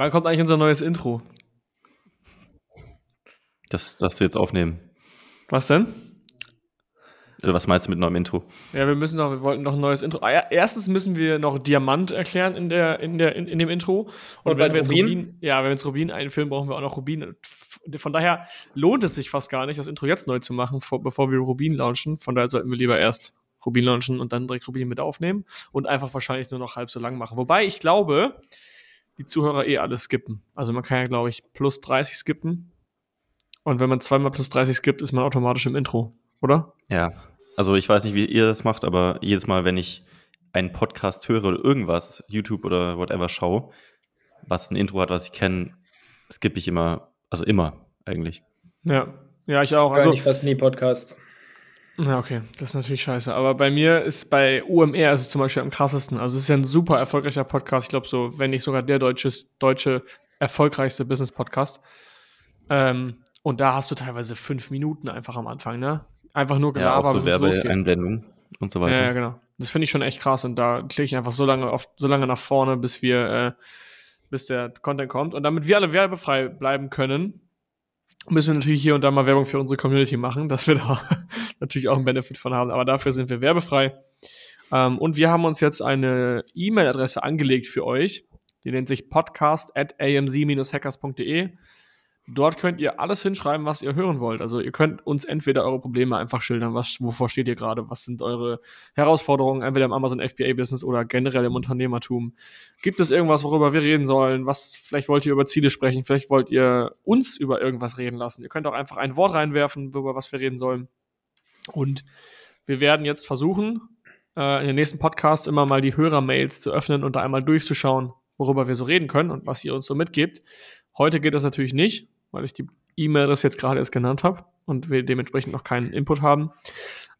Wann kommt eigentlich unser neues Intro? Das, das wir jetzt aufnehmen. Was denn? Oder was meinst du mit neuem Intro? Ja, wir müssen noch, wir wollten noch ein neues Intro. Ah, ja, erstens müssen wir noch Diamant erklären in, der, in, der, in, in dem Intro. Und, Und wenn wir jetzt Rubin? Rubin, ja, wenn wir jetzt Rubin einführen, brauchen wir auch noch Rubin. Von daher lohnt es sich fast gar nicht, das Intro jetzt neu zu machen, vor, bevor wir Rubin launchen. Von daher sollten wir lieber erst Rubin launchen und dann direkt Rubin mit aufnehmen und einfach wahrscheinlich nur noch halb so lang machen. Wobei ich glaube, die Zuhörer eh alles skippen. Also man kann ja, glaube ich, plus 30 skippen. Und wenn man zweimal plus 30 skippt, ist man automatisch im Intro, oder? Ja. Also ich weiß nicht, wie ihr das macht, aber jedes Mal, wenn ich einen Podcast höre oder irgendwas, YouTube oder whatever schaue, was ein Intro hat, was ich kenne, skippe ich immer, also immer eigentlich. Ja. Ja, ich auch. Also, ich fast nie Podcast. Ja, okay, das ist natürlich scheiße. Aber bei mir ist bei UMR ist es zum Beispiel am krassesten. Also es ist ja ein super erfolgreicher Podcast. Ich glaube so, wenn nicht sogar der deutsche, deutsche erfolgreichste Business-Podcast. Ähm, und da hast du teilweise fünf Minuten einfach am Anfang, ne? Einfach nur Ja, Gelaber, auch so. Werbeeinblendung und so Ja, weiter. ja, genau. Das finde ich schon echt krass. Und da klicke ich einfach so lange auf, so lange nach vorne, bis wir, äh, bis der Content kommt. Und damit wir alle werbefrei bleiben können, müssen wir natürlich hier und da mal Werbung für unsere Community machen, dass wir da natürlich auch einen Benefit von haben. Aber dafür sind wir werbefrei. Ähm, und wir haben uns jetzt eine E-Mail-Adresse angelegt für euch. Die nennt sich podcast at amz-hackers.de. Dort könnt ihr alles hinschreiben, was ihr hören wollt. Also ihr könnt uns entweder eure Probleme einfach schildern, was, wovor steht ihr gerade, was sind eure Herausforderungen, entweder im Amazon FBA-Business oder generell im Unternehmertum. Gibt es irgendwas, worüber wir reden sollen? Was, vielleicht wollt ihr über Ziele sprechen, vielleicht wollt ihr uns über irgendwas reden lassen. Ihr könnt auch einfach ein Wort reinwerfen, über was wir reden sollen. Und wir werden jetzt versuchen, äh, in den nächsten Podcasts immer mal die Hörermails zu öffnen und da einmal durchzuschauen, worüber wir so reden können und was ihr uns so mitgebt. Heute geht das natürlich nicht, weil ich die E-Mail-Adresse jetzt gerade erst genannt habe und wir dementsprechend noch keinen Input haben.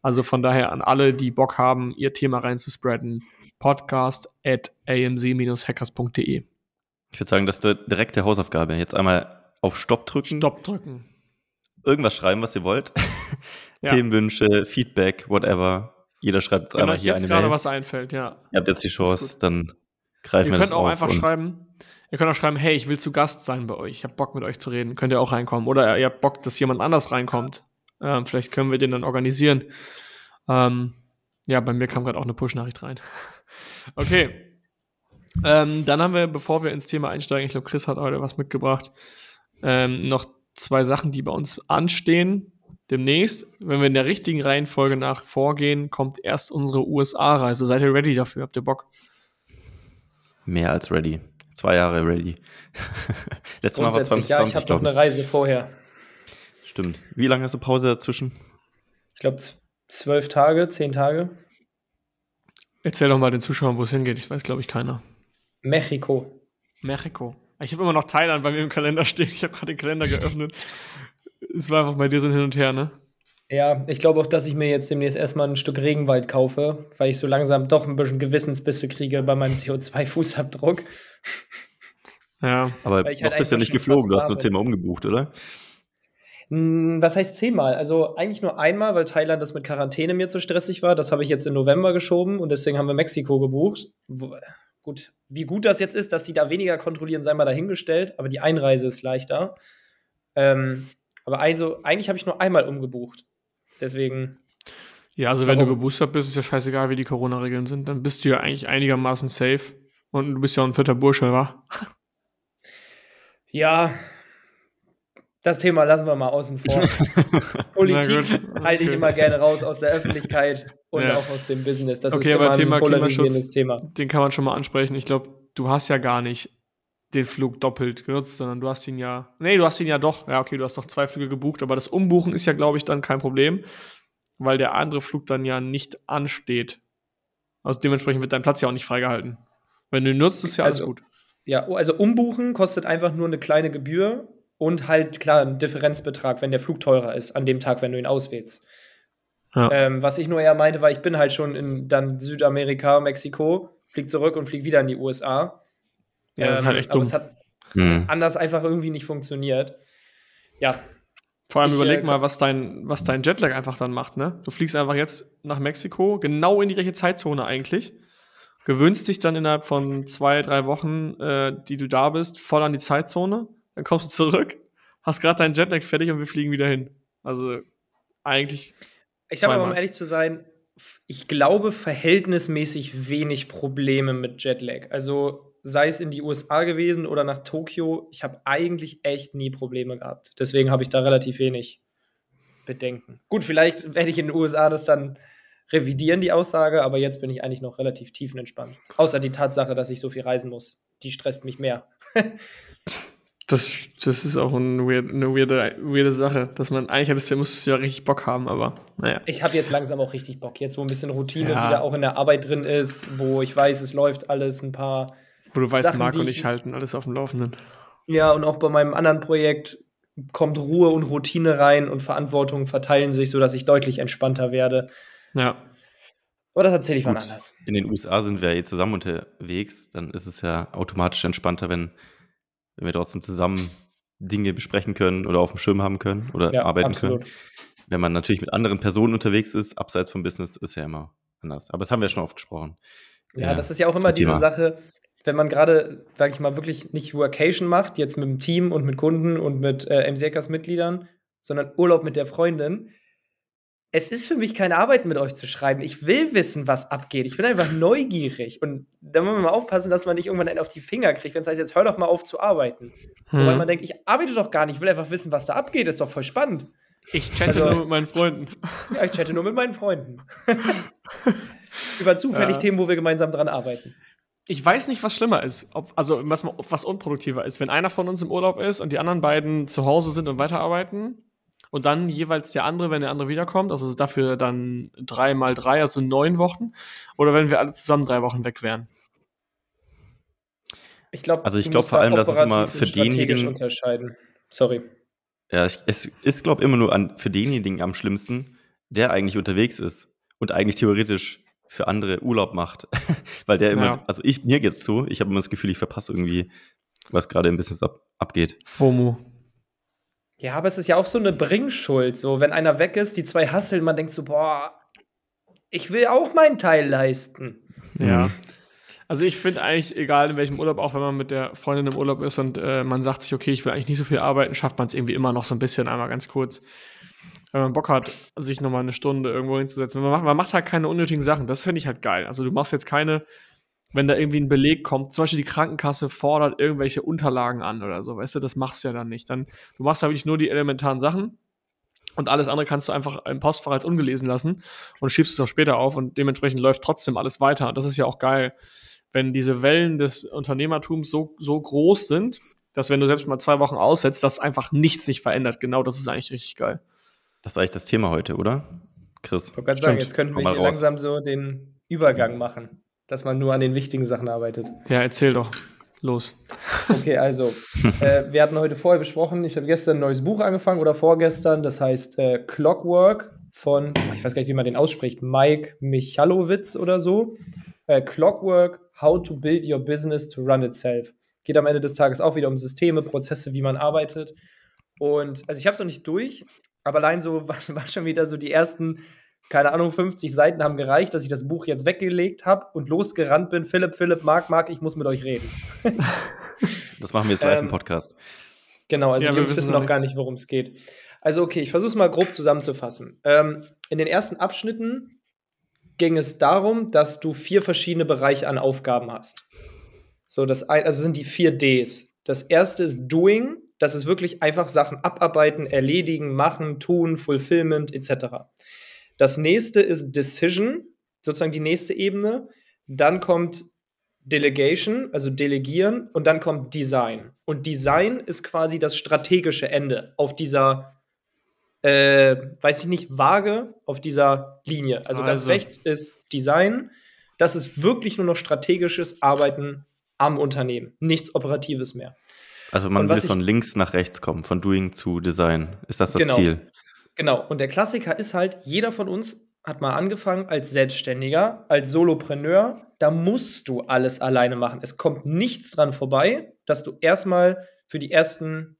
Also von daher an alle, die Bock haben, ihr Thema reinzuspreaden, podcast at amc-hackers.de. Ich würde sagen, das ist die direkte Hausaufgabe. Jetzt einmal auf Stopp drücken, Stopp drücken. irgendwas schreiben, was ihr wollt. Ja. Themenwünsche, Feedback, whatever. Jeder schreibt jetzt Wenn einmal euch hier jetzt eine gerade Mail. was einfällt, ja. Ihr habt jetzt die Chance, dann greifen Ihr wir könnt das auch auf. einfach und- schreiben, ihr könnt auch schreiben, hey, ich will zu Gast sein bei euch. Ich habe Bock mit euch zu reden. Könnt ihr auch reinkommen. Oder ihr habt Bock, dass jemand anders reinkommt. Ähm, vielleicht können wir den dann organisieren. Ähm, ja, bei mir kam gerade auch eine Push-Nachricht rein. okay. Ähm, dann haben wir, bevor wir ins Thema einsteigen, ich glaube, Chris hat heute was mitgebracht, ähm, noch zwei Sachen, die bei uns anstehen. Demnächst, wenn wir in der richtigen Reihenfolge nach vorgehen, kommt erst unsere USA-Reise. Seid ihr ready dafür? Habt ihr Bock? Mehr als ready. Zwei Jahre ready. Letztes Mal war Grundsätzlich, ja, 2020, ich habe noch eine Reise vorher. Stimmt. Wie lange hast du Pause dazwischen? Ich glaube, zwölf Tage, zehn Tage. Erzähl doch mal den Zuschauern, wo es hingeht. Ich weiß, glaube ich, keiner. Mexiko. Mexiko. Ich habe immer noch Thailand bei mir im Kalender stehen. Ich habe gerade den Kalender geöffnet. Es war einfach bei dir so ein Hin und Her, ne? Ja, ich glaube auch, dass ich mir jetzt demnächst erstmal ein Stück Regenwald kaufe, weil ich so langsam doch ein bisschen Gewissensbisse kriege bei meinem CO2-Fußabdruck. Ja. Aber ich noch halt bist du ja nicht geflogen, du hast nur zehnmal umgebucht, oder? Hm, Was heißt zehnmal? Also eigentlich nur einmal, weil Thailand das mit Quarantäne mir zu stressig war. Das habe ich jetzt im November geschoben und deswegen haben wir Mexiko gebucht. Wo, gut, wie gut das jetzt ist, dass die da weniger kontrollieren, sei mal dahingestellt, aber die Einreise ist leichter. Ähm, aber also, eigentlich habe ich nur einmal umgebucht. Deswegen, Ja, also wenn du Warum? geboostert bist, ist ja scheißegal, wie die Corona-Regeln sind. Dann bist du ja eigentlich einigermaßen safe. Und du bist ja auch ein fitter Bursche, wa? ja, Das Thema lassen wir mal außen vor. Politik halte ich immer gerne raus aus der Öffentlichkeit und Ja. auch aus dem Business. Das Okay, ist aber Thema ein polarisierendes Klimaschutz, Thema. den kann man schon mal ansprechen. Ich glaube, du hast ja gar nicht den Flug doppelt genutzt, sondern du hast ihn ja. Nee, du hast ihn ja doch. Ja, okay, du hast doch zwei Flüge gebucht, aber das Umbuchen ist ja, glaube ich, dann kein Problem, weil der andere Flug dann ja nicht ansteht. Also dementsprechend wird dein Platz ja auch nicht freigehalten. Wenn du ihn nutzt, ist ja alles Also- gut. Ja, oh, also umbuchen kostet einfach nur eine kleine Gebühr und halt klar ein Differenzbetrag, wenn der Flug teurer ist an dem Tag, wenn du ihn auswählst. Ja. Ähm, was ich nur eher meinte, war, ich bin halt schon in dann Südamerika, Mexiko, flieg zurück und flieg wieder in die USA. Ja, das ist halt echt Ähm, aber dumm. es hat Hm. anders einfach irgendwie nicht funktioniert. Ja, Vor allem Ich, überleg äh, mal, was dein, was dein Jetlag einfach dann macht, ne? Du fliegst einfach jetzt nach Mexiko, genau in die gleiche Zeitzone eigentlich. Gewöhnst dich dann innerhalb von zwei, drei Wochen, äh, die du da bist, voll an die Zeitzone. Dann kommst du zurück, hast gerade deinen Jetlag fertig und wir fliegen wieder hin. Also eigentlich, Ich habe aber, um ehrlich zu sein, ich glaube, verhältnismäßig wenig Probleme mit Jetlag. Also sei es in die USA gewesen oder nach Tokio, ich habe eigentlich echt nie Probleme gehabt. Deswegen habe ich da relativ wenig Bedenken. Gut, vielleicht werde ich in den USA das dann revidieren, die Aussage, aber jetzt bin ich eigentlich noch relativ tiefenentspannt. Außer die Tatsache, dass ich so viel reisen muss. Die stresst mich mehr. das, das ist auch ein weird, eine weirde, weirde Sache, dass man eigentlich hättest du, musstest du ja richtig Bock haben, aber naja. Ich habe jetzt langsam auch richtig Bock. Jetzt, wo ein bisschen Routine Ja. wieder auch in der Arbeit drin ist, wo ich weiß, es läuft alles ein paar Wo du weißt, Sachen, Marco die und ich- ich halten alles auf dem Laufenden. Ja, und auch bei meinem anderen Projekt kommt Ruhe und Routine rein und Verantwortungen verteilen sich, sodass ich deutlich entspannter werde. Ja. Aber das erzähle ich wann Gut. anders. In den USA sind wir ja eh zusammen unterwegs, dann ist es ja automatisch entspannter, wenn, wenn wir trotzdem zusammen Dinge besprechen können oder auf dem Schirm haben können oder Ja, arbeiten absolut. können. Wenn man natürlich mit anderen Personen unterwegs ist, abseits vom Business, ist ja immer anders. Aber das haben wir schon oft gesprochen. Ja, Äh, das ist ja auch immer diese Thema. Sache, wenn man gerade, sag ich mal, wirklich nicht Workation macht, jetzt mit dem Team und mit Kunden und mit äh, MCAS-Mitgliedern, sondern Urlaub mit der Freundin. Es ist für mich keine Arbeit, mit euch zu schreiben. Ich will wissen, was abgeht. Ich bin einfach neugierig. Und da muss man mal aufpassen, dass man nicht irgendwann einen auf die Finger kriegt, wenn es heißt, jetzt hör doch mal auf zu arbeiten. Wobei Hm. man denkt, ich arbeite doch gar nicht, ich will einfach wissen, was da abgeht. ist doch voll spannend. Ich chatte Also- nur mit meinen Freunden. Ja, ich chatte nur mit meinen Freunden. Über zufällig Ja. Themen, wo wir gemeinsam dran arbeiten. Ich weiß nicht, was schlimmer ist. Ob, also, was, was unproduktiver ist. Wenn einer von uns im Urlaub ist und die anderen beiden zu Hause sind und weiterarbeiten und dann jeweils der andere, wenn der andere wiederkommt, also dafür dann drei mal drei, also neun Wochen, oder wenn wir alle zusammen drei Wochen weg wären. Ich glaube, Also ich glaub vor allem, dass es immer für denjenigen- unterscheiden. Sorry. Ja, ich, es ist, glaube ich, immer nur an, für denjenigen am schlimmsten, der eigentlich unterwegs ist und eigentlich theoretisch für andere Urlaub macht. Weil der immer, Ja. also ich, mir geht's so, ich habe immer das Gefühl, ich verpasse irgendwie, was gerade im Business ab, abgeht. FOMO. Ja, aber es ist ja auch so eine Bringschuld. So, wenn einer weg ist, die zwei hasseln, man denkt so, boah, ich will auch meinen Teil leisten. Ja. Mhm. Also ich finde eigentlich, egal in welchem Urlaub, auch wenn man mit der Freundin im Urlaub ist und äh, man sagt sich, okay, ich will eigentlich nicht so viel arbeiten, schafft man es irgendwie immer noch so ein bisschen, einmal ganz kurz. Wenn man Bock hat, sich nochmal eine Stunde irgendwo hinzusetzen. Man macht, man macht halt keine unnötigen Sachen. Das finde ich halt geil. Also du machst jetzt keine, wenn da irgendwie ein Beleg kommt, zum Beispiel die Krankenkasse fordert irgendwelche Unterlagen an oder so, weißt du, das machst du ja dann nicht. Dann, du machst halt wirklich nur die elementaren Sachen und alles andere kannst du einfach im Postfach als ungelesen lassen und schiebst es auch später auf und dementsprechend läuft trotzdem alles weiter. Und das ist ja auch geil, wenn diese Wellen des Unternehmertums so, so groß sind, dass wenn du selbst mal zwei Wochen aussetzt, dass einfach nichts sich verändert. Genau das ist eigentlich richtig geil. Das ist eigentlich das Thema heute, oder? Chris. Ich wollte gerade sagen, jetzt könnten wir mal hier raus. langsam so den Übergang machen, dass man nur an den wichtigen Sachen arbeitet. Ja, erzähl doch. Los. Okay, also, äh, wir hatten heute vorher besprochen, ich habe gestern ein neues Buch angefangen oder vorgestern, das heißt äh, Clockwork von, ich weiß gar nicht, wie man den ausspricht, Mike Michalowitz oder so. Äh, Clockwork, How to Build Your Business to Run Itself. Geht am Ende des Tages auch wieder um Systeme, Prozesse, wie man arbeitet. Und, also ich habe es noch nicht durch, aber allein so war, war schon wieder so die ersten, keine Ahnung, 50 Seiten haben gereicht, dass ich das Buch jetzt weggelegt habe und losgerannt bin. Philipp, Philipp, Marc, Marc, ich muss mit euch reden. Das machen wir jetzt live Ähm, im Podcast. Genau, also Ja, die wir Jungs wissen noch gar nicht, worum es geht. Also, okay, ich versuche es mal grob zusammenzufassen. Ähm, in den ersten Abschnitten ging es darum, dass du vier verschiedene Bereiche an Aufgaben hast. So, das ein, also sind die vier Ds. Das erste ist Doing, Das ist wirklich einfach Sachen abarbeiten, erledigen, machen, tun, Fulfillment etc. Das nächste ist Decision, sozusagen die nächste Ebene. Dann kommt Delegation, also Delegieren, und dann kommt Design. Und Design ist quasi das strategische Ende auf dieser, äh, weiß ich nicht, Waage, auf dieser Linie. Also, also ganz rechts ist Design. Das ist wirklich nur noch strategisches Arbeiten am Unternehmen, nichts Operatives mehr. Also man will von links nach rechts kommen, von Doing zu Design. Ist das das genau, Ziel? Genau. Und der Klassiker ist halt, jeder von uns hat mal angefangen als Selbstständiger, als Solopreneur. Da musst du alles alleine machen. Es kommt nichts dran vorbei, dass du erstmal für die ersten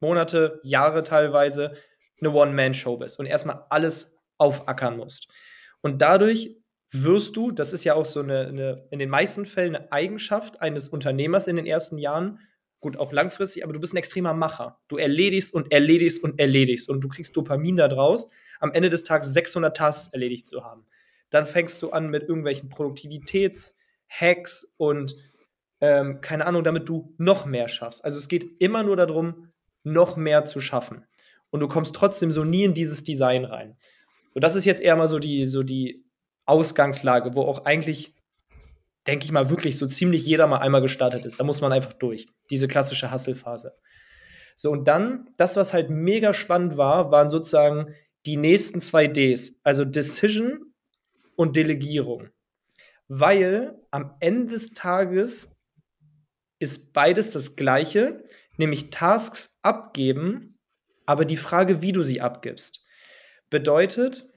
Monate, Jahre teilweise eine One-Man-Show bist und erstmal alles aufackern musst. Und dadurch wirst du, das ist ja auch so eine, eine, in den meisten Fällen eine Eigenschaft eines Unternehmers in den ersten Jahren, gut, auch langfristig, aber du bist ein extremer Macher. Du erledigst und erledigst und erledigst und du kriegst Dopamin da draus, am Ende des Tages 600 Tasks erledigt zu haben. Dann fängst du an mit irgendwelchen Produktivitäts-Hacks und ähm, keine Ahnung, damit du noch mehr schaffst. Also es geht immer nur darum, noch mehr zu schaffen. Und du kommst trotzdem so nie in dieses Design rein. Und das ist jetzt eher mal so die, so die Ausgangslage, wo auch eigentlich, denke ich mal, wirklich so ziemlich jeder mal einmal gestartet ist. Da muss man einfach durch. Diese klassische Hustle-Phase. So, und dann, das, was halt mega spannend war, waren sozusagen die nächsten zwei Ds, also Decision und Delegierung. Weil am Ende des Tages ist beides das Gleiche, nämlich Tasks abgeben, aber die Frage, wie du sie abgibst. Bedeutet,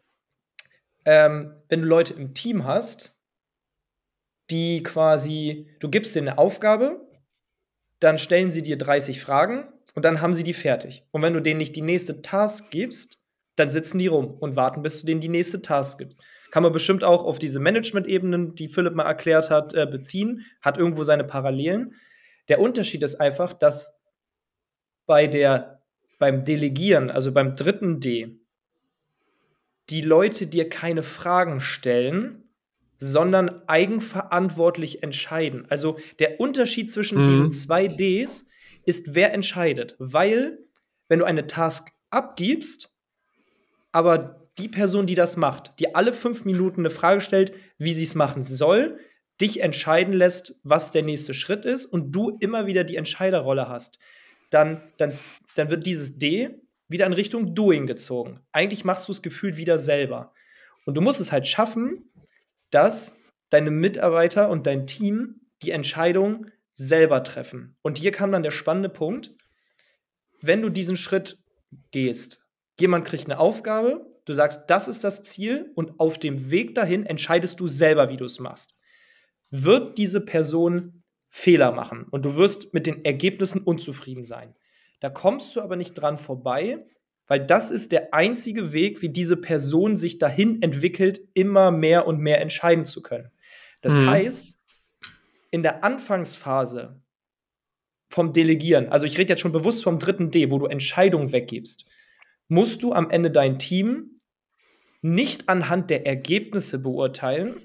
ähm, wenn du Leute im Team hast, die quasi, du gibst denen eine Aufgabe, dann stellen sie dir 30 Fragen und dann haben sie die fertig. Und wenn du denen nicht die nächste Task gibst, dann sitzen die rum und warten, bis du denen die nächste Task gibst. Kann man bestimmt auch auf diese Management-Ebenen, die Philipp mal erklärt hat, äh, beziehen, hat irgendwo seine Parallelen. Der Unterschied ist einfach, dass bei der, beim Delegieren, also beim dritten D, die Leute dir keine Fragen stellen, sondern eigenverantwortlich entscheiden. Also der Unterschied zwischen mhm. diesen zwei Ds ist, wer entscheidet. Weil, wenn du eine Task abgibst, aber die Person, die das macht, die alle fünf Minuten eine Frage stellt, wie sie es machen soll, dich entscheiden lässt, was der nächste Schritt ist und du immer wieder die Entscheiderrolle hast, dann, dann, dann wird dieses D wieder in Richtung Doing gezogen. Eigentlich machst du es gefühlt wieder selber. Und du musst es halt schaffen, dass deine Mitarbeiter und dein Team die Entscheidung selber treffen. Und hier kam dann der spannende Punkt, wenn du diesen Schritt gehst, jemand kriegt eine Aufgabe, du sagst, das ist das Ziel und auf dem Weg dahin entscheidest du selber, wie du es machst. Wird diese Person Fehler machen und du wirst mit den Ergebnissen unzufrieden sein. Da kommst du aber nicht dran vorbei, weil das ist der einzige Weg, wie diese Person sich dahin entwickelt, immer mehr und mehr entscheiden zu können. Das mhm. heißt, in der Anfangsphase vom Delegieren, also ich rede jetzt schon bewusst vom dritten D, wo du Entscheidungen weggibst, musst du am Ende dein Team nicht anhand der Ergebnisse beurteilen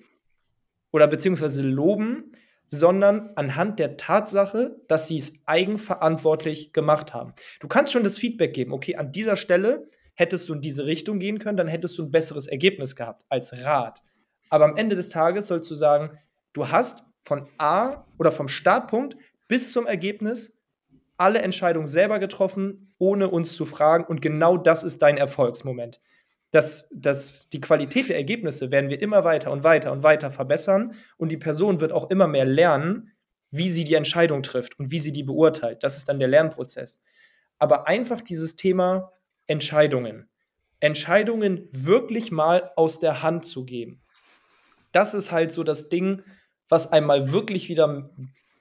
oder beziehungsweise loben, sondern anhand der Tatsache, dass sie es eigenverantwortlich gemacht haben. Du kannst schon das Feedback geben, okay, an dieser Stelle hättest du in diese Richtung gehen können, dann hättest du ein besseres Ergebnis gehabt als Rat. Aber am Ende des Tages sollst du sagen, du hast von A oder vom Startpunkt bis zum Ergebnis alle Entscheidungen selber getroffen, ohne uns zu fragen. Und genau das ist dein Erfolgsmoment dass, dass die Qualität der Ergebnisse werden wir immer weiter und weiter und weiter verbessern und die Person wird auch immer mehr lernen, wie sie die Entscheidung trifft und wie sie die beurteilt. Das ist dann der Lernprozess. Aber einfach dieses Thema Entscheidungen. Entscheidungen wirklich mal aus der Hand zu geben. Das ist halt so das Ding, was einmal wirklich wieder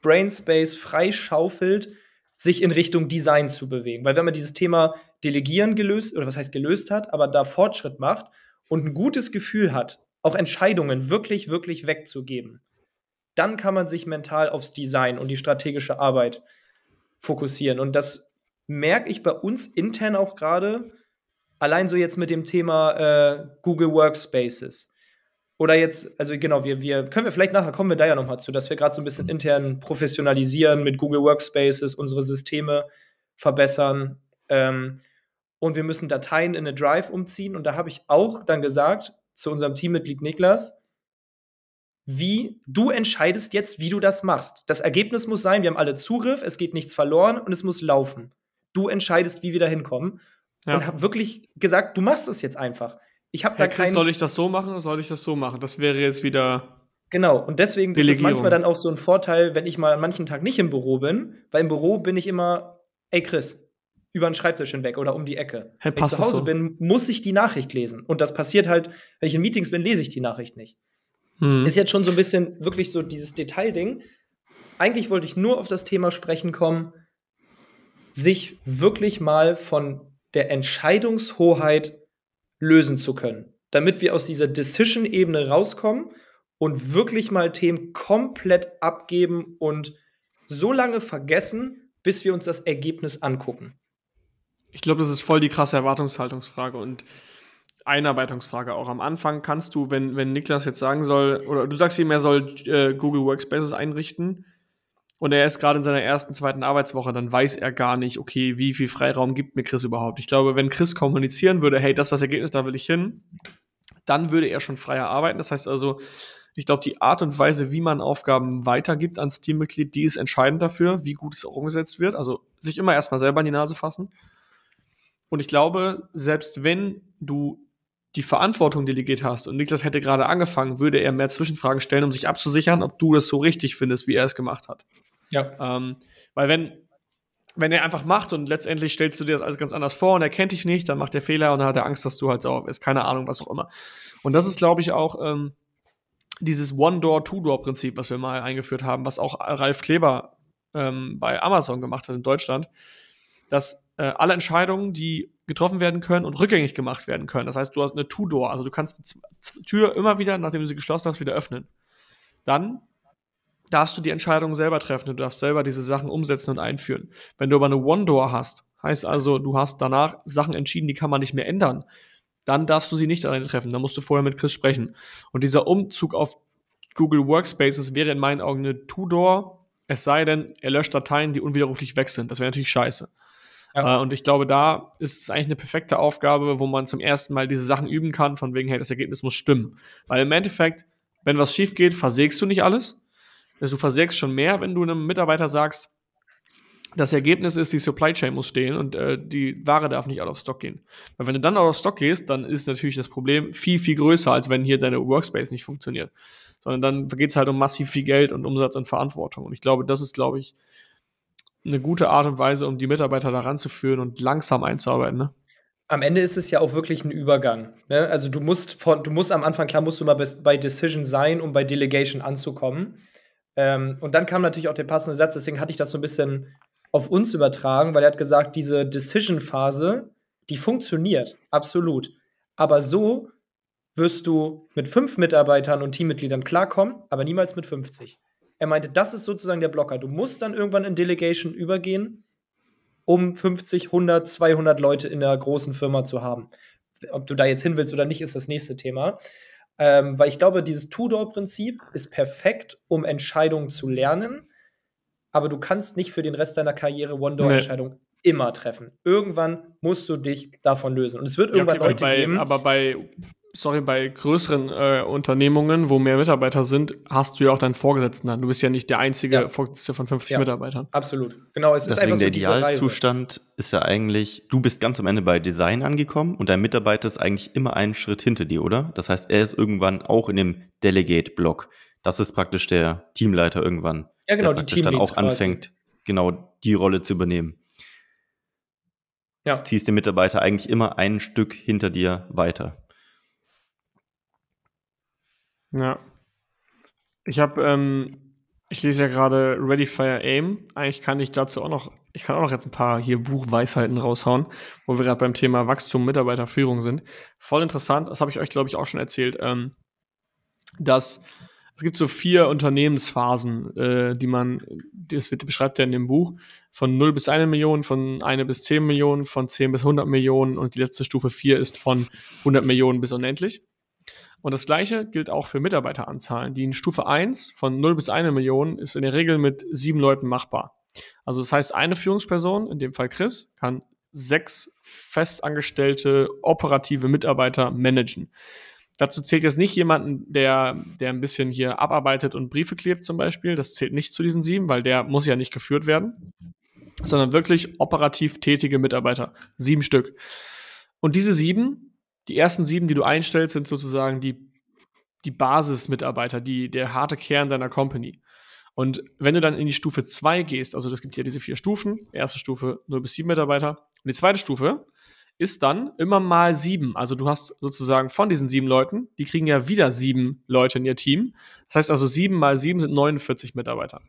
Brainspace freischaufelt, sich in Richtung Design zu bewegen. Weil wenn man dieses Thema Delegieren gelöst, oder was heißt gelöst hat, aber da Fortschritt macht und ein gutes Gefühl hat, auch Entscheidungen wirklich, wirklich wegzugeben, dann kann man sich mental aufs Design und die strategische Arbeit fokussieren. Und das merke ich bei uns intern auch gerade, allein so jetzt mit dem Thema äh, Google Workspaces. Oder jetzt, also genau, wir, wir können wir vielleicht nachher kommen wir da ja nochmal zu, dass wir gerade so ein bisschen intern professionalisieren mit Google Workspaces, unsere Systeme verbessern. Ähm, und wir müssen Dateien in eine Drive umziehen. Und da habe ich auch dann gesagt zu unserem Teammitglied Niklas, wie du entscheidest jetzt, wie du das machst. Das Ergebnis muss sein, wir haben alle Zugriff, es geht nichts verloren und es muss laufen. Du entscheidest, wie wir da hinkommen. Ja. Und habe wirklich gesagt, du machst es jetzt einfach. Ich habe da kein. Soll ich das so machen oder soll ich das so machen? Das wäre jetzt wieder. Genau, und deswegen ist es manchmal dann auch so ein Vorteil, wenn ich mal an manchen Tag nicht im Büro bin, weil im Büro bin ich immer, ey Chris, über den Schreibtisch hinweg oder um die Ecke. Hey, wenn ich zu Hause so? bin, muss ich die Nachricht lesen. Und das passiert halt, wenn ich in Meetings bin, lese ich die Nachricht nicht. Hm. Ist jetzt schon so ein bisschen wirklich so dieses Detailding. Eigentlich wollte ich nur auf das Thema sprechen kommen, sich wirklich mal von der Entscheidungshoheit lösen zu können, damit wir aus dieser Decision-Ebene rauskommen und wirklich mal Themen komplett abgeben und so lange vergessen, bis wir uns das Ergebnis angucken. Ich glaube, das ist voll die krasse Erwartungshaltungsfrage und Einarbeitungsfrage auch. Am Anfang kannst du, wenn, wenn Niklas jetzt sagen soll, oder du sagst ihm, er soll äh, Google Workspaces einrichten und er ist gerade in seiner ersten, zweiten Arbeitswoche, dann weiß er gar nicht, okay, wie viel Freiraum gibt mir Chris überhaupt. Ich glaube, wenn Chris kommunizieren würde, hey, das ist das Ergebnis, da will ich hin, dann würde er schon freier arbeiten. Das heißt also, ich glaube, die Art und Weise, wie man Aufgaben weitergibt ans Teammitglied, die ist entscheidend dafür, wie gut es auch umgesetzt wird. Also sich immer erstmal selber in die Nase fassen. Und ich glaube, selbst wenn du die Verantwortung delegiert hast und Niklas hätte gerade angefangen, würde er mehr Zwischenfragen stellen, um sich abzusichern, ob du das so richtig findest, wie er es gemacht hat. Ja. Ähm, weil wenn, wenn er einfach macht und letztendlich stellst du dir das alles ganz anders vor und er kennt dich nicht, dann macht er Fehler und dann hat er Angst, dass du halt sauer bist. Keine Ahnung, was auch immer. Und das ist, glaube ich, auch ähm, dieses One-Door, Two-Door-Prinzip, was wir mal eingeführt haben, was auch Ralf Kleber ähm, bei Amazon gemacht hat in Deutschland, dass äh, alle Entscheidungen, die getroffen werden können und rückgängig gemacht werden können. Das heißt, du hast eine Two-Door, also du kannst die Tür immer wieder, nachdem du sie geschlossen hast, wieder öffnen. Dann darfst du die Entscheidung selber treffen. Du darfst selber diese Sachen umsetzen und einführen. Wenn du aber eine One-Door hast, heißt also, du hast danach Sachen entschieden, die kann man nicht mehr ändern, dann darfst du sie nicht alleine treffen. Dann musst du vorher mit Chris sprechen. Und dieser Umzug auf Google Workspaces wäre in meinen Augen eine Two-Door, es sei denn, er löscht Dateien, die unwiderruflich weg sind. Das wäre natürlich scheiße. Ja. Äh, und ich glaube, da ist es eigentlich eine perfekte Aufgabe, wo man zum ersten Mal diese Sachen üben kann, von wegen, hey, das Ergebnis muss stimmen. Weil im Endeffekt, wenn was schief geht, versägst du nicht alles. Also du versägst schon mehr, wenn du einem Mitarbeiter sagst, das Ergebnis ist, die Supply Chain muss stehen und äh, die Ware darf nicht out of stock gehen. Weil wenn du dann out of stock gehst, dann ist natürlich das Problem viel, viel größer, als wenn hier deine Workspace nicht funktioniert. Sondern dann geht es halt um massiv viel Geld und Umsatz und Verantwortung. Und ich glaube, das ist, glaube ich, eine gute Art und Weise, um die Mitarbeiter daran zu führen und langsam einzuarbeiten. Ne? Am Ende ist es ja auch wirklich ein Übergang. Ne? Also du musst von, du musst am Anfang, klar, musst du mal bei Decision sein, um bei Delegation anzukommen. Ähm, und dann kam natürlich auch der passende Satz, deswegen hatte ich das so ein bisschen auf uns übertragen, weil er hat gesagt, diese Decision-Phase, die funktioniert, absolut. Aber so wirst du mit fünf Mitarbeitern und Teammitgliedern klarkommen, aber niemals mit 50. Er meinte, das ist sozusagen der Blocker. Du musst dann irgendwann in Delegation übergehen, um 50, 100, 200 Leute in der großen Firma zu haben. Ob du da jetzt hin willst oder nicht, ist das nächste Thema. Ähm, weil ich glaube, dieses Two-Door-Prinzip ist perfekt, um Entscheidungen zu lernen, aber du kannst nicht für den Rest deiner Karriere One-Door-Entscheidungen nee. immer treffen. Irgendwann musst du dich davon lösen. Und es wird irgendwann ja, okay, Leute bei, geben. Aber bei sorry, bei größeren äh, Unternehmungen, wo mehr Mitarbeiter sind, hast du ja auch deinen Vorgesetzten dann. Du bist ja nicht der einzige ja. Vorgesetzte von 50 ja, Mitarbeitern. Absolut. Genau, es Deswegen ist einfach so der Idealzustand ist ja eigentlich, du bist ganz am Ende bei Design angekommen und dein Mitarbeiter ist eigentlich immer einen Schritt hinter dir, oder? Das heißt, er ist irgendwann auch in dem Delegate-Block. Das ist praktisch der Teamleiter irgendwann. Ja, genau, der praktisch dann auch quasi. anfängt, genau die Rolle zu übernehmen. Ja. Du ziehst den Mitarbeiter eigentlich immer ein Stück hinter dir weiter. Ja. Ich habe, ähm, ich lese ja gerade Ready Fire Aim. Eigentlich kann ich dazu auch noch, ich kann auch noch jetzt ein paar hier Buchweisheiten raushauen, wo wir gerade beim Thema Wachstum, Mitarbeiterführung sind. Voll interessant, das habe ich euch, glaube ich, auch schon erzählt, ähm, dass es gibt so vier Unternehmensphasen, äh, die man, das wird, beschreibt er in dem Buch, von 0 bis 1 Million, von 1 bis 10 Millionen, von 10 bis 100 Millionen und die letzte Stufe 4 ist von 100 Millionen bis unendlich. Und das gleiche gilt auch für Mitarbeiteranzahlen. Die in Stufe 1 von 0 bis 1 Million ist in der Regel mit sieben Leuten machbar. Also das heißt, eine Führungsperson, in dem Fall Chris, kann sechs festangestellte operative Mitarbeiter managen. Dazu zählt jetzt nicht jemanden, der, der ein bisschen hier abarbeitet und Briefe klebt zum Beispiel. Das zählt nicht zu diesen sieben, weil der muss ja nicht geführt werden, sondern wirklich operativ tätige Mitarbeiter. Sieben Stück. Und diese sieben, die ersten sieben, die du einstellst, sind sozusagen die, die Basismitarbeiter, die, der harte Kern deiner Company. Und wenn du dann in die Stufe 2 gehst, also es gibt hier diese vier Stufen, erste Stufe 0 bis 7 Mitarbeiter, und die zweite Stufe ist dann immer mal 7. Also du hast sozusagen von diesen sieben Leuten, die kriegen ja wieder sieben Leute in ihr Team. Das heißt also 7 mal 7 sind 49 Mitarbeiter.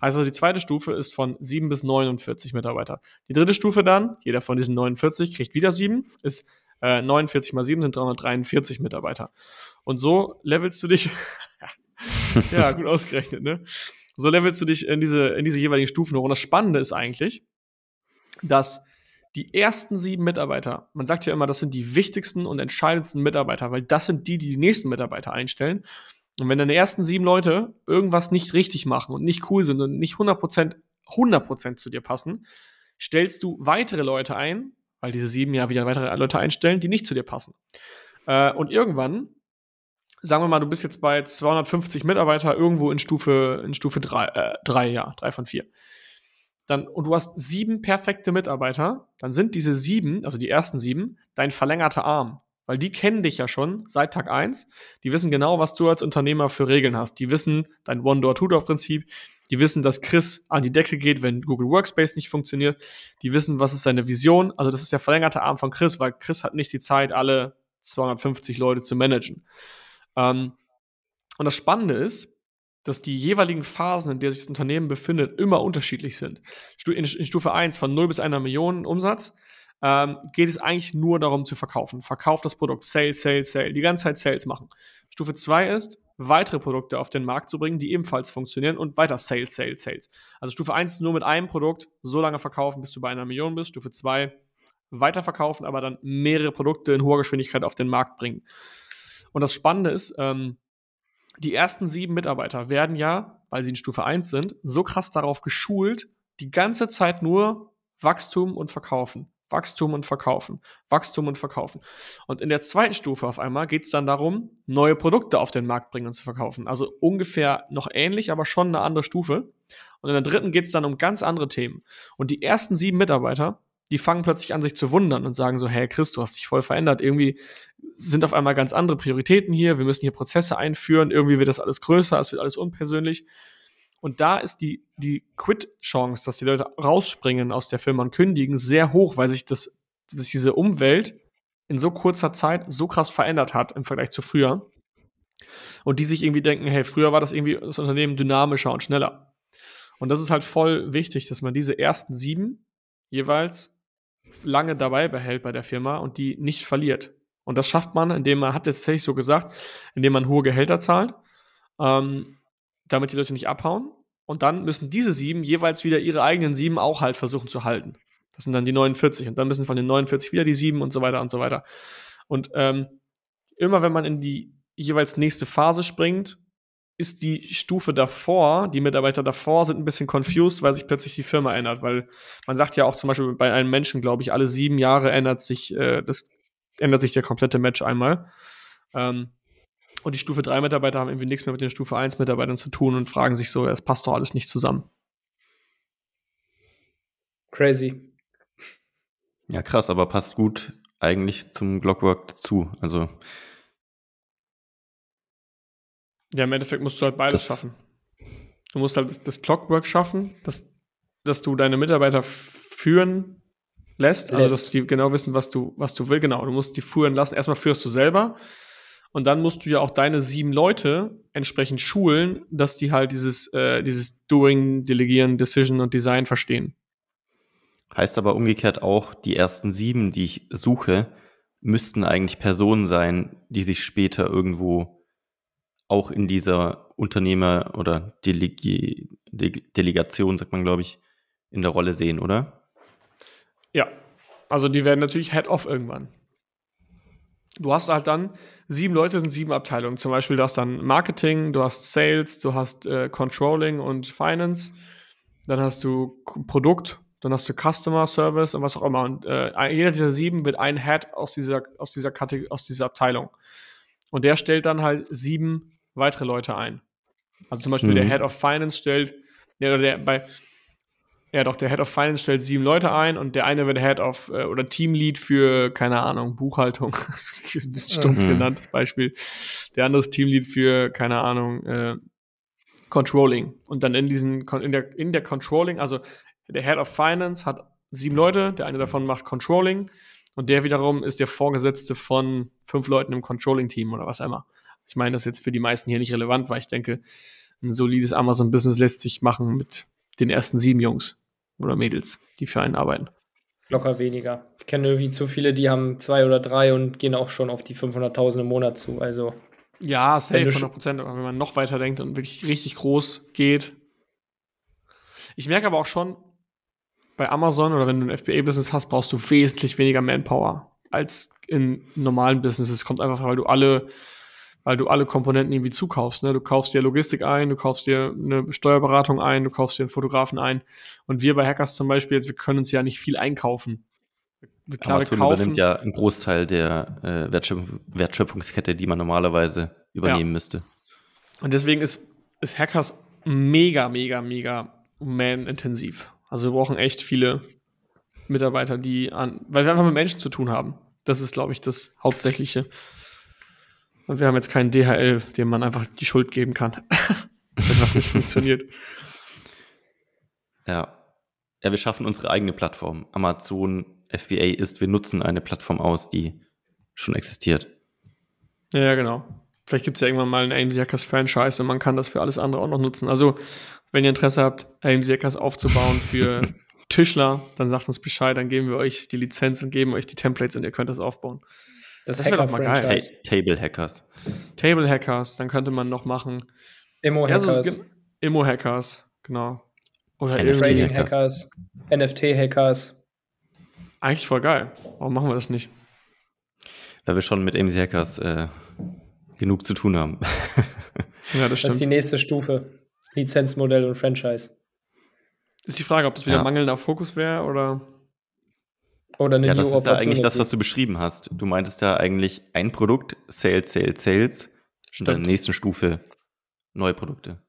Also die zweite Stufe ist von 7 bis 49 Mitarbeiter. Die dritte Stufe dann, jeder von diesen 49 kriegt wieder 7, ist äh, 49 mal 7 sind 343 Mitarbeiter. Und so levelst du dich, ja, gut ausgerechnet, ne? So levelst du dich in diese, in diese jeweiligen Stufen hoch. Und das Spannende ist eigentlich, dass die ersten sieben Mitarbeiter, man sagt ja immer, das sind die wichtigsten und entscheidendsten Mitarbeiter, weil das sind die, die die nächsten Mitarbeiter einstellen. Und wenn deine ersten sieben Leute irgendwas nicht richtig machen und nicht cool sind und nicht 100%, 100% zu dir passen, stellst du weitere Leute ein, weil diese sieben ja wieder weitere Leute einstellen, die nicht zu dir passen. Äh, und irgendwann sagen wir mal, du bist jetzt bei 250 Mitarbeiter irgendwo in Stufe, in Stufe 3, äh, 3 ja, 3 von 4. Dann, und du hast sieben perfekte Mitarbeiter, dann sind diese sieben, also die ersten sieben, dein verlängerter Arm. Weil die kennen dich ja schon seit Tag 1. Die wissen genau, was du als Unternehmer für Regeln hast. Die wissen dein One-Door-Two-Door-Prinzip. Die wissen, dass Chris an die Decke geht, wenn Google Workspace nicht funktioniert. Die wissen, was ist seine Vision. Also das ist der verlängerte Arm von Chris, weil Chris hat nicht die Zeit, alle 250 Leute zu managen. Ähm, und das Spannende ist, dass die jeweiligen Phasen, in der sich das Unternehmen befindet, immer unterschiedlich sind. In Stufe 1 von 0 bis 1 Million Umsatz ähm, geht es eigentlich nur darum zu verkaufen. Verkauf das Produkt, Sale, Sale, Sale, die ganze Zeit Sales machen. Stufe 2 ist, weitere Produkte auf den Markt zu bringen, die ebenfalls funktionieren und weiter Sales, Sales, Sales. Also Stufe 1 ist nur mit einem Produkt so lange verkaufen, bis du bei einer Million bist. Stufe 2 weiterverkaufen, aber dann mehrere Produkte in hoher Geschwindigkeit auf den Markt bringen. Und das Spannende ist, ähm, die ersten sieben Mitarbeiter werden ja, weil sie in Stufe 1 sind, so krass darauf geschult, die ganze Zeit nur Wachstum und Verkaufen. Wachstum und Verkaufen, Wachstum und Verkaufen. Und in der zweiten Stufe auf einmal geht es dann darum, neue Produkte auf den Markt bringen und zu verkaufen. Also ungefähr noch ähnlich, aber schon eine andere Stufe. Und in der dritten geht es dann um ganz andere Themen. Und die ersten sieben Mitarbeiter, die fangen plötzlich an, sich zu wundern und sagen so, hey Chris, du hast dich voll verändert. Irgendwie sind auf einmal ganz andere Prioritäten hier. Wir müssen hier Prozesse einführen. Irgendwie wird das alles größer, es wird alles unpersönlich. Und da ist die, die Quit-Chance, dass die Leute rausspringen aus der Firma und kündigen, sehr hoch, weil sich das, dass diese Umwelt in so kurzer Zeit so krass verändert hat im Vergleich zu früher. Und die sich irgendwie denken, hey, früher war das irgendwie das Unternehmen dynamischer und schneller. Und das ist halt voll wichtig, dass man diese ersten sieben jeweils lange dabei behält bei der Firma und die nicht verliert. Und das schafft man, indem man, hat jetzt tatsächlich so gesagt, indem man hohe Gehälter zahlt, ähm, damit die Leute nicht abhauen. Und dann müssen diese sieben jeweils wieder ihre eigenen sieben auch halt versuchen zu halten. Das sind dann die 49. Und dann müssen von den 49 wieder die sieben und so weiter und so weiter. Und ähm, immer wenn man in die jeweils nächste Phase springt, ist die Stufe davor, die Mitarbeiter davor sind ein bisschen confused, weil sich plötzlich die Firma ändert. Weil man sagt ja auch zum Beispiel bei einem Menschen, glaube ich, alle sieben Jahre ändert sich, äh, das, ändert sich der komplette Match einmal. Ähm, und die Stufe 3 Mitarbeiter haben irgendwie nichts mehr mit den Stufe 1 Mitarbeitern zu tun und fragen sich so, es passt doch alles nicht zusammen. Crazy. Ja, krass, aber passt gut eigentlich zum Clockwork dazu. Also ja, im Endeffekt musst du halt beides schaffen. Du musst halt das Clockwork schaffen, dass, dass du deine Mitarbeiter führen lässt, also dass die genau wissen, was du, was du willst. Genau, du musst die führen lassen. Erstmal führst du selber und dann musst du ja auch deine sieben Leute entsprechend schulen, dass die halt dieses, äh, dieses Doing, Delegieren, Decision und Design verstehen. Heißt aber umgekehrt auch, die ersten sieben, die ich suche, müssten eigentlich Personen sein, die sich später irgendwo auch in dieser Unternehmer- oder Delegi De Delegation, sagt man, glaube ich, in der Rolle sehen, oder? Ja, also die werden natürlich Head-Off irgendwann. Du hast halt dann sieben Leute, sind sieben Abteilungen. Zum Beispiel, du hast dann Marketing, du hast Sales, du hast äh, Controlling und Finance. dann hast du Produkt, dann hast du Customer Service und was auch immer. Und äh, jeder dieser sieben wird ein Head aus dieser, aus dieser Kategorie, aus dieser Abteilung. Und der stellt dann halt sieben weitere Leute ein. Also zum Beispiel Mhm. der Head of Finance stellt, der, der bei, ja doch, der Head of Finance stellt sieben Leute ein und der eine wird Head of äh, oder Teamlead für, keine Ahnung, Buchhaltung. ist ein bisschen stumpf Mhm. genannt, das Beispiel. Der andere ist Teamlead für, keine Ahnung, äh, Controlling. Und dann in diesen, in der, in der Controlling, also der Head of Finance hat sieben Leute, der eine davon macht Controlling und der wiederum ist der Vorgesetzte von fünf Leuten im Controlling-Team oder was immer. Ich meine, das ist jetzt für die meisten hier nicht relevant, weil ich denke, ein solides Amazon-Business lässt sich machen mit den ersten sieben Jungs oder Mädels, die für einen arbeiten. Locker weniger. Ich kenne irgendwie zu viele, die haben zwei oder drei und gehen auch schon auf die 500.000 im Monat zu. Also, Ja, safe, Wenn du 100 Prozent. Aber wenn man noch weiter denkt und wirklich richtig groß geht. Ich merke aber auch schon, bei Amazon oder wenn du ein FBA-Business hast, brauchst du wesentlich weniger Manpower als in normalen Businesses. Es kommt einfach, weil du alle, weil du alle Komponenten irgendwie zukaufst. Ne? Du kaufst dir Logistik ein, du kaufst dir eine Steuerberatung ein, du kaufst dir einen Fotografen ein. Und wir bei Hackers zum Beispiel, jetzt, wir können uns ja nicht viel einkaufen. Klar, Amazon kaufen, übernimmt ja einen Großteil der äh, Wertschöpf Wertschöpfungskette, die man normalerweise übernehmen müsste. Und deswegen ist, ist Hackers mega, mega, mega man-intensiv. Also wir brauchen echt viele Mitarbeiter, die an, weil wir einfach mit Menschen zu tun haben. Das ist, glaube ich, das Hauptsächliche. Und wir haben jetzt keinen DHL, dem man einfach die Schuld geben kann, wenn was nicht funktioniert. Ja. Ja, wir schaffen unsere eigene Plattform. Amazon FBA ist, wir nutzen eine Plattform aus, die schon existiert. Ja, genau. Vielleicht gibt es ja irgendwann mal ein AMC Hackers Franchise und man kann das für alles andere auch noch nutzen. Also, wenn ihr Interesse habt, AMC Hackers aufzubauen für Tischler, dann sagt uns Bescheid, dann geben wir euch die Lizenz und geben euch die Templates und ihr könnt das aufbauen. Das, Das wär doch mal geil. Ta. Table Hackers. Table Hackers, dann könnte man noch machen. Immo-Hackers, Ja, so, Immo Hackers, genau. Oder NFT irgendwie. Trading-Hackers, NFT-Hackers. Eigentlich voll geil. Warum machen wir das nicht? Weil wir schon mit AMC Hackers äh, genug zu tun haben. Ja, das Das ist die stimmt. nächste Stufe. Lizenzmodell und Franchise. Ist die Frage, ob das wieder Ja. mangelnder Fokus wäre oder. Oder eine ja, das ist ja eigentlich das, was du beschrieben hast. Du meintest ja eigentlich ein Produkt, Sales, Sales, Sales. Und Stimmt. in der nächsten Stufe neue Produkte.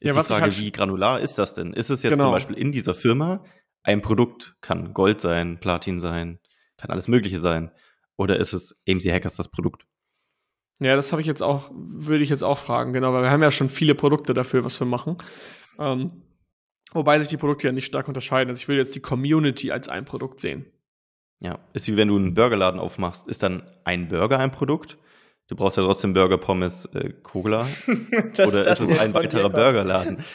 Ist Ja, die Frage, halt- wie granular ist das denn? Ist es jetzt Genau. zum Beispiel in dieser Firma ein Produkt, kann Gold sein, Platin sein, kann alles Mögliche sein? Oder ist es AMC Hackers das Produkt? Ja, das habe ich jetzt auch, würde ich jetzt auch fragen, genau, weil wir haben ja schon viele Produkte dafür, was wir machen. Ähm, wobei sich die Produkte ja nicht stark unterscheiden. Also ich würde jetzt die Community als ein Produkt sehen. Ja, ist wie wenn du einen Burgerladen aufmachst, ist dann ein Burger ein Produkt? Du brauchst ja trotzdem Burger, Pommes, äh, Cola. Das- Oder das ist es ein weiterer. Burgerladen?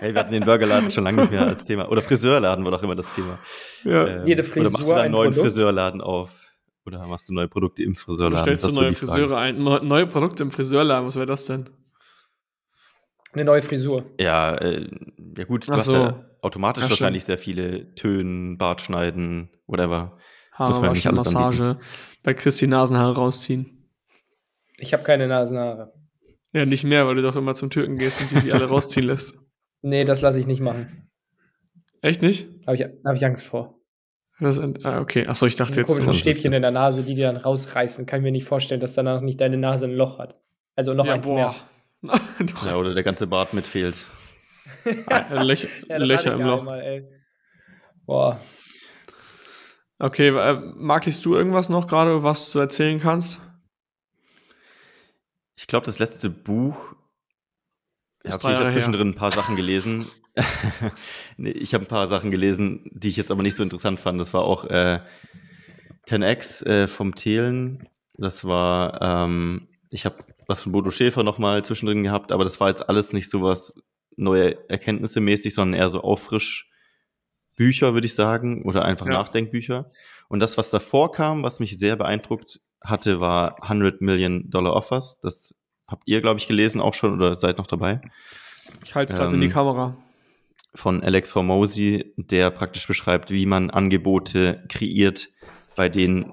hey, wir hatten den Burgerladen schon lange nicht mehr als Thema. Oder Friseurladen war doch immer das Thema. Ja. Ähm, Jede oder Frisur machst du ein einen neuen Produkt? Friseurladen auf? Oder machst du neue Produkte im Du Friseurladen? stellst du neue. Friseure ein, neu- neue Produkte im Friseurladen, was wäre das denn? Eine neue Frisur. Ja, äh, ja gut, du Ach hast so. ja automatisch Ja, wahrscheinlich sehr viele Tönen, Bart schneiden, whatever. Muss Haare man ja nicht waschen, Massage, bei Christi Nasenhaare rausziehen. Ich habe keine Nasenhaare. Ja, nicht mehr, weil du doch immer zum Türken gehst und die, die alle rausziehen lässt. Nee, das lasse ich nicht machen. Echt nicht? Habe ich, hab ich Angst vor. Das, ah, okay, achso, ich dachte Diese jetzt. ist Stäbchen in der Nase, die dir dann rausreißen, kann ich mir nicht vorstellen, dass danach nicht deine Nase ein Loch hat. Also noch ja, eins boah. mehr. Ja, oder der ganze Bart mitfehlt. Löcher, Ja, Löcher im Loch. einmal, ey. Boah. Okay, äh, liest du irgendwas noch gerade, was du erzählen kannst? Ich glaube, das letzte Buch. Ich habe zwischendrin ein paar Sachen gelesen. nee, ich habe ein paar Sachen gelesen, die ich jetzt aber nicht so interessant fand. Das war auch äh, 10x äh, vom Thelen. Das war, ähm, ich habe was von Bodo Schäfer nochmal zwischendrin gehabt, aber das war jetzt alles nicht so was neue Erkenntnisse mäßig, sondern eher so Auffrischbücher, würde ich sagen, oder einfach Ja. Nachdenkbücher. Und das, was davor kam, was mich sehr beeindruckt hatte, war 100 Million Dollar Offers. Das habt ihr, glaube ich, gelesen auch schon oder seid noch dabei. Ich halte es gerade in die Ähm, Kamera. Von Alex Hormozy, der praktisch beschreibt, wie man Angebote kreiert, bei denen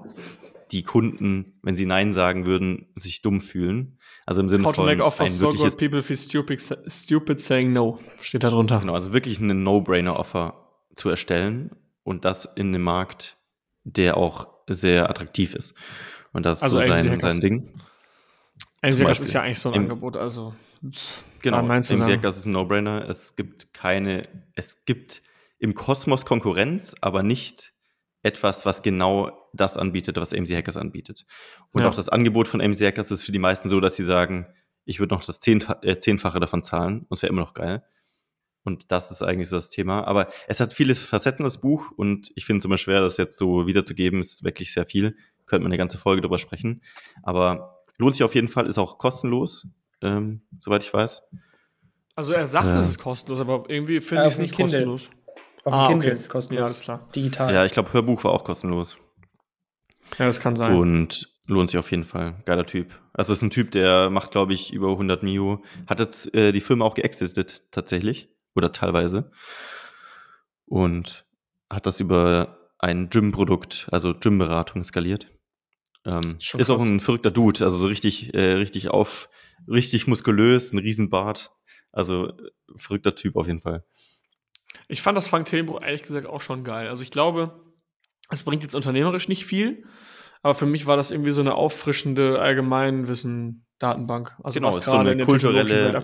die Kunden, wenn sie Nein sagen würden, sich dumm fühlen. Also im Sinne How to von make offers ein so good people feel stupid, stupid saying no. Steht da drunter. genau, also wirklich einen No-Brainer-Offer zu erstellen und das in einem Markt, der auch sehr attraktiv ist. Und das ist Also so sein, sein Ding. Beispiel ist ja eigentlich so ein im- Angebot, also. Genau. Hackers ist ein No-Brainer. Es gibt keine, es gibt im Kosmos Konkurrenz, aber nicht etwas, was genau das anbietet, was AMC Hackers anbietet. Und Ja. auch das Angebot von AMC Hackers ist für die meisten so, dass sie sagen, ich würde noch das äh, Zehnfache davon zahlen und es wäre immer noch geil. Und das ist eigentlich so das Thema. Aber es hat viele Facetten, das Buch, und ich finde es immer schwer, das jetzt so wiederzugeben. Es ist wirklich sehr viel. Könnte man eine ganze Folge drüber sprechen. Aber lohnt sich auf jeden Fall, ist auch kostenlos, ähm, soweit ich weiß. Also er sagt, Ja. es ist kostenlos, aber irgendwie finde ich es nicht Kindle. kostenlos. Auf Ah, dem Kindle okay. ist es kostenlos. Ja, alles klar. Digital. Ja, ich glaube, Hörbuch war auch kostenlos. Ja, das kann sein. Und lohnt sich auf jeden Fall. Geiler Typ. Also ist ein Typ, der macht, glaube ich, über 100 Mio. Hat jetzt äh, die Firma auch geexitet, tatsächlich. Oder teilweise. Und hat das über ein Gym-Produkt, also Gym-Beratung skaliert. Ähm, ist auch krass. ein verrückter Dude, also so richtig, äh, richtig auf, richtig muskulös, ein Riesenbart. Also äh, verrückter Typ auf jeden Fall. Ich fand das Frank Thelenbruch ehrlich gesagt auch schon geil. Also ich glaube, es bringt jetzt unternehmerisch nicht viel, aber für mich war das irgendwie so eine auffrischende Allgemeinwissen-Datenbank. Also genau, was ist so gerade eine kulturelle. Sache,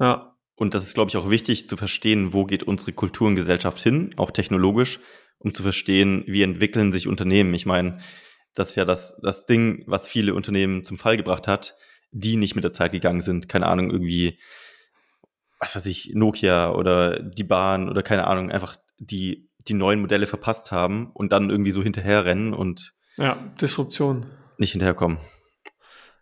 Ja, Und das ist, glaube ich, auch wichtig zu verstehen, wo geht unsere Kultur und Gesellschaft hin, auch technologisch, um zu verstehen, wie entwickeln sich Unternehmen. Ich meine, das ist ja das, das Ding, was viele Unternehmen zum Fall gebracht hat, die nicht mit der Zeit gegangen sind. Keine Ahnung, irgendwie, was weiß ich, Nokia oder die Bahn oder keine Ahnung, einfach die, die neuen Modelle verpasst haben und dann irgendwie so hinterherrennen und ja, Disruption. nicht hinterherkommen.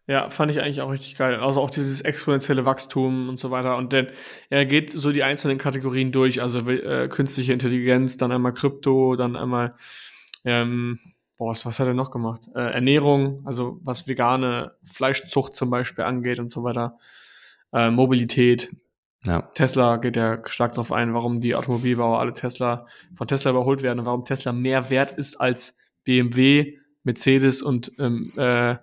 Ja, fand ich eigentlich auch richtig geil. Also auch dieses exponentielle Wachstum und so weiter. Und denn er geht so die einzelnen Kategorien durch. Also äh, künstliche Intelligenz, dann einmal Krypto, dann einmal, ähm, boah, was, was hat er noch gemacht? Äh, Ernährung, also was vegane Fleischzucht zum Beispiel angeht und so weiter. Äh, Mobilität. Ja. Tesla geht ja stark darauf ein, warum die Automobilbauer alle Tesla von Tesla überholt werden und warum Tesla mehr wert ist als BMW, Mercedes und ähm, äh,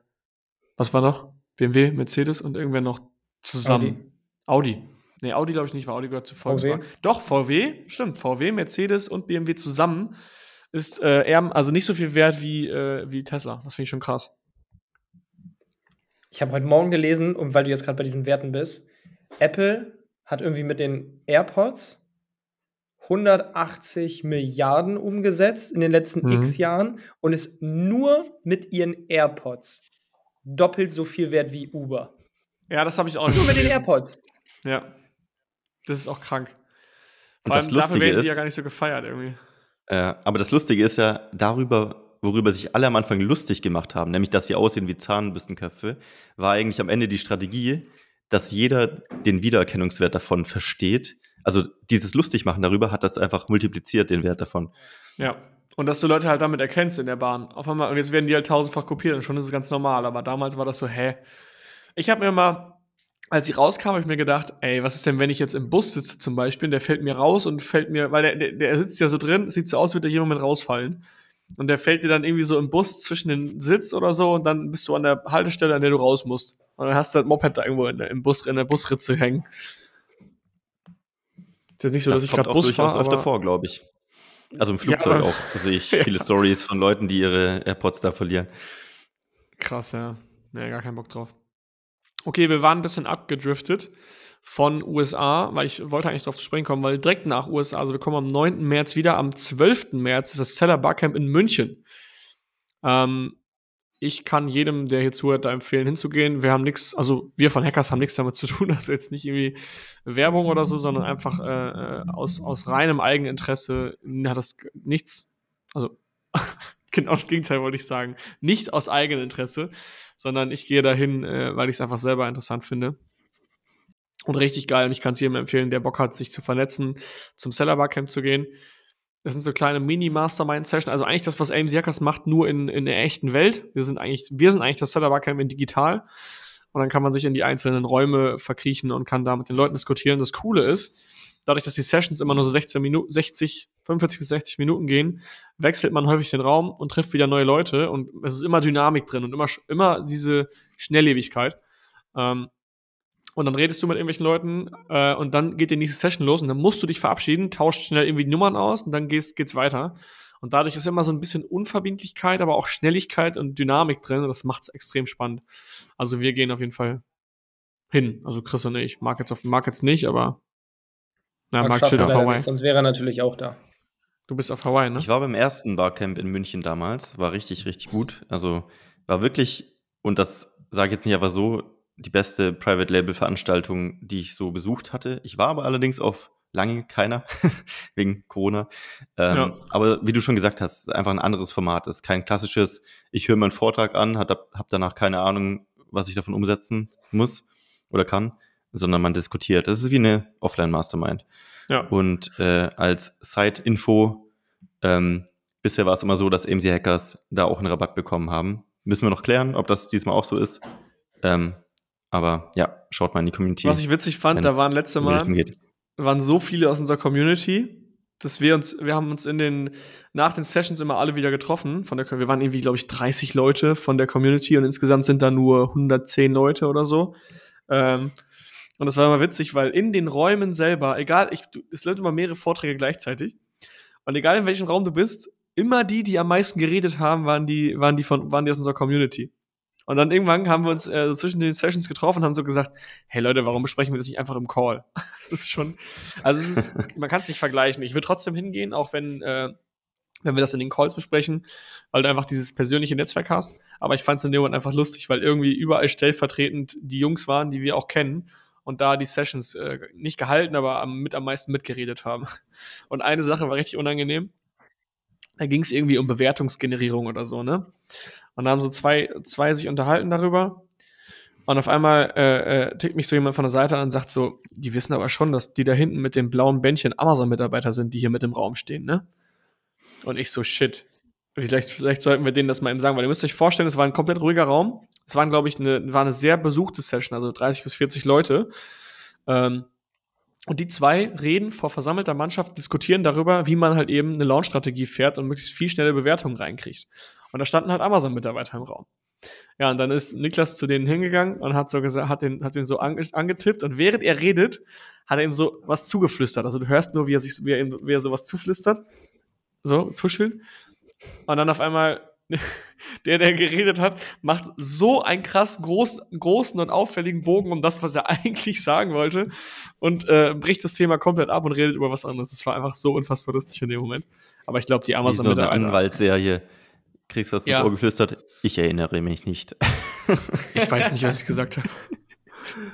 was war noch? BMW, Mercedes und irgendwer noch zusammen. Audi. Nee, Audi glaube ich nicht, weil Audi gehört zu Volkswagen. Doch, VW, stimmt. VW, Mercedes und BMW zusammen ist äh, eher, also nicht so viel wert wie, äh, wie Tesla. Das finde ich schon krass. Ich habe heute Morgen gelesen, und weil du jetzt gerade bei diesen Werten bist, Apple hat irgendwie mit den AirPods 180 Milliarden umgesetzt in den letzten Mhm. x Jahren und ist nur mit ihren AirPods doppelt so viel wert wie Uber. Ja, das habe ich auch Nur mit den. AirPods. Ja. Das ist auch krank. Und Vor das allem dafür Lustige werden die ja ist- gar nicht so gefeiert irgendwie. Äh, aber das Lustige ist ja darüber, worüber sich alle am Anfang lustig gemacht haben, nämlich dass sie aussehen wie Zahnbürstenköpfe, war eigentlich am Ende die Strategie, dass jeder den Wiedererkennungswert davon versteht. Also dieses Lustigmachen darüber hat das einfach multipliziert, den Wert davon. Ja. Und dass du Leute halt damit erkennst in der Bahn. Auf einmal, und jetzt werden die halt tausendfach kopiert und schon ist es ganz normal. Aber damals war das so, hä? Ich habe mir mal, als ich rauskam, habe ich mir gedacht, ey, was ist denn, wenn ich jetzt im Bus sitze zum Beispiel, der fällt mir raus und fällt mir, weil der, der, der sitzt ja so drin, sieht so aus, als würde der jeden Moment rausfallen. Und der fällt dir dann irgendwie so im Bus zwischen den Sitz oder so und dann bist du an der Haltestelle, an der du raus musst. Und dann hast du das Moped da irgendwo in, der- im Bus, in der Busritze hängen. Ist jetzt nicht so, dass ich gerade Bus fahre, öfter vor, glaube ich. Also im Ja, Flugzeug aber- auch sehe ich viele Stories von Leuten, die ihre AirPods da verlieren. Krass, ja. Nee, gar keinen Bock drauf. Okay, wir waren ein bisschen abgedriftet von USA, weil ich wollte eigentlich drauf zu sprechen kommen, weil direkt nach USA, also wir kommen am 9. März wieder, am 12. März ist das Seller Barcamp in München. Ähm, ich kann jedem, der hier zuhört, da empfehlen, hinzugehen. Wir haben nichts, also wir von Hackers haben nichts damit zu tun, ist jetzt nicht irgendwie Werbung oder so, sondern einfach äh, äh, aus, aus reinem Eigeninteresse hat das nichts, also genau das Gegenteil wollte ich sagen, nicht aus Eigeninteresse, sondern ich gehe dahin, äh, weil ich es einfach selber interessant finde. Und richtig geil. Und ich kann es jedem empfehlen, der Bock hat, sich zu vernetzen, zum Seller Barcamp zu gehen. Das sind so kleine Mini-Mastermind-Sessions. Also eigentlich das, was AMC Hackers macht, nur in, in der echten Welt. Wir sind eigentlich, wir sind eigentlich das Seller Barcamp in digital. Und dann kann man sich in die einzelnen Räume verkriechen und kann da mit den Leuten diskutieren. Das Coole ist, dadurch, dass die Sessions immer nur so 16 Minuten, 60, 45 bis 60 Minuten gehen, wechselt man häufig den Raum und trifft wieder neue Leute und es ist immer Dynamik drin und immer, immer diese Schnelllebigkeit. Ähm, und dann redest du mit irgendwelchen Leuten äh, und dann geht die nächste Session los und dann musst du dich verabschieden, tauscht schnell irgendwie Nummern aus und dann geht's, geht's weiter. Und dadurch ist immer so ein bisschen Unverbindlichkeit, aber auch Schnelligkeit und Dynamik drin und das macht es extrem spannend. Also wir gehen auf jeden Fall hin. Also Chris und ich. Mark jetzt, auf, Mark jetzt nicht, aber na, Mark, Mark chillt auf Hawaii. Nicht, sonst wäre er natürlich auch da. Du bist auf Hawaii, ne? Ich war beim ersten Barcamp in München damals. War richtig, richtig gut. Also war wirklich, und das sage ich jetzt nicht aber so, die beste Private Label Veranstaltung, die ich so besucht hatte. Ich war aber allerdings auf lange keiner, wegen Corona. Ähm, ja. Aber wie du schon gesagt hast, einfach ein anderes Format. Es ist kein klassisches, ich höre meinen Vortrag an, habe danach keine Ahnung, was ich davon umsetzen muss oder kann, sondern man diskutiert. Das ist wie eine Offline-Mastermind. Ja. Und äh, als Side-Info, ähm, bisher war es immer so, dass AMC Hackers da auch einen Rabatt bekommen haben. Müssen wir noch klären, ob das diesmal auch so ist. Ähm, aber ja, schaut mal in die Community. Was ich witzig fand, da waren letzte Mal waren so viele aus unserer Community, dass wir uns, wir haben uns in den, nach den Sessions immer alle wieder getroffen. Von der, wir waren irgendwie, glaube ich, 30 Leute von der Community und insgesamt sind da nur 110 Leute oder so. Ähm, und das war immer witzig, weil in den Räumen selber, egal, ich, es läuft immer mehrere Vorträge gleichzeitig. Und egal in welchem Raum du bist, immer die, die am meisten geredet haben, waren die, waren die von, waren die aus unserer Community. Und dann irgendwann haben wir uns äh, zwischen den Sessions getroffen und haben so gesagt, hey Leute, warum besprechen wir das nicht einfach im Call? das ist schon, also es ist, man kann es nicht vergleichen. Ich würde trotzdem hingehen, auch wenn, äh, wenn wir das in den Calls besprechen, weil du einfach dieses persönliche Netzwerk hast. Aber ich fand es in dem Moment einfach lustig, weil irgendwie überall stellvertretend die Jungs waren, die wir auch kennen und da die Sessions äh, nicht gehalten, aber am, mit am meisten mitgeredet haben. Und eine Sache war richtig unangenehm. Da ging es irgendwie um Bewertungsgenerierung oder so, ne? Und da haben so zwei, zwei sich unterhalten darüber. Und auf einmal äh, äh, tickt mich so jemand von der Seite an und sagt so, die wissen aber schon, dass die da hinten mit dem blauen Bändchen Amazon-Mitarbeiter sind, die hier mit im Raum stehen, ne? Und ich so, shit. Vielleicht, vielleicht sollten wir denen das mal eben sagen, weil ihr müsst euch vorstellen, es war ein komplett ruhiger Raum. Es waren, glaube ich, eine, war eine sehr besuchte Session, also 30 bis 40 Leute. Ähm, und die zwei reden vor versammelter Mannschaft, diskutieren darüber, wie man halt eben eine Launch-Strategie fährt und möglichst viel schnelle Bewertungen reinkriegt. Und da standen halt Amazon-Mitarbeiter im Raum. Ja, und dann ist Niklas zu denen hingegangen und hat so gesagt, hat den, hat den so ange, angetippt und während er redet, hat er ihm so was zugeflüstert. Also du hörst nur, wie er sich, wie er, ihm, wie er sowas zuflüstert. So, tuscheln. Und dann auf einmal, der, der geredet hat, macht so einen krass groß, großen und auffälligen Bogen um das, was er eigentlich sagen wollte und äh, bricht das Thema komplett ab und redet über was anderes. Das war einfach so unfassbar lustig in dem Moment. Aber ich glaube, die Amazon mit der Anwaltsserie. Kriegst was ja. ins Ohr geflüstert? Ich erinnere mich nicht. ich weiß nicht, was ich gesagt habe.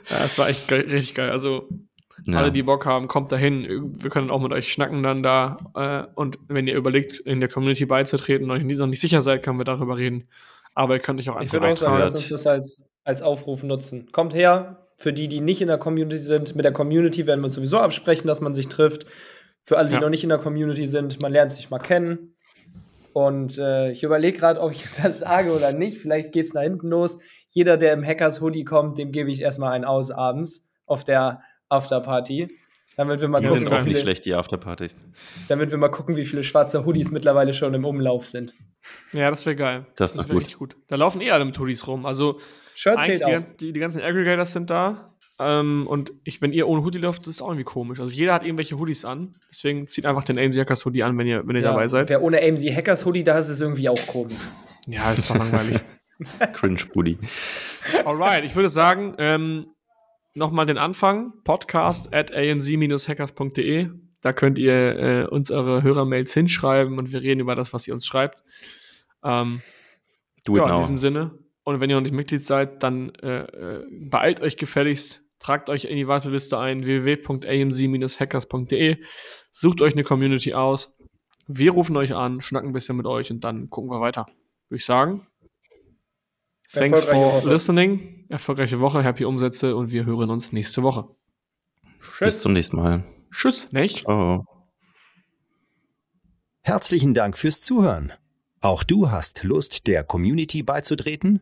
Ja, es war echt geil, richtig geil. Also ja. Alle, die Bock haben, kommt dahin. Wir können auch mit euch schnacken dann da. Äh, und wenn ihr überlegt, in der Community beizutreten und euch noch nicht sicher seid, können wir darüber reden. Aber ihr könnt euch auch einfach Ich würde auch sagen, lasst uns das als, als Aufruf nutzen. Kommt her. Für die, die nicht in der Community sind, mit der Community werden wir uns sowieso absprechen, dass man sich trifft. Für alle, die ja. noch nicht in der Community sind, man lernt sich mal kennen. Und äh, ich überlege gerade, ob ich das sage oder nicht. Vielleicht geht es nach hinten los. Jeder, der im Hackers Hoodie kommt, dem gebe ich erstmal einen aus abends auf der Afterparty. Damit wir mal die gucken, sind auch viele, nicht schlecht, die Afterpartys. Damit wir mal gucken, wie viele schwarze Hoodies mittlerweile schon im Umlauf sind. Ja, das wäre geil. Das, das wäre richtig gut. Da laufen eh alle mit Hoodies rum. Also Shirt zählt die, die, die, ganzen Aggregators sind da. Ähm, und ich, wenn ihr ohne Hoodie läuft, das ist auch irgendwie komisch. Also jeder hat irgendwelche Hoodies an. Deswegen zieht einfach den AMC Hackers Hoodie an, wenn ihr, wenn ihr ja, dabei seid. Wer ohne AMC Hackers Hoodie da ist, ist irgendwie auch komisch. Ja, ist doch langweilig. Cringe Hoodie. Alright, ich würde sagen, ähm, nochmal den Anfang, podcast at amc-hackers.de. Da könnt ihr äh, uns eure Hörermails hinschreiben und wir reden über das, was ihr uns schreibt. Ähm, Do it ja, now. In diesem Sinne. Und wenn ihr noch nicht Mitglied seid, dann äh, äh, beeilt euch gefälligst, tragt euch in die Warteliste ein, www.amc-hackers.de, sucht euch eine Community aus. Wir rufen euch an, schnacken ein bisschen mit euch und dann gucken wir weiter. Würde ich sagen. Thanks for listening erfolgreiche Woche, happy Umsätze und wir hören uns nächste Woche. Tschüss. Bis zum nächsten Mal. Tschüss, nicht? Ciao. Herzlichen Dank fürs Zuhören. Auch du hast Lust, der Community beizutreten?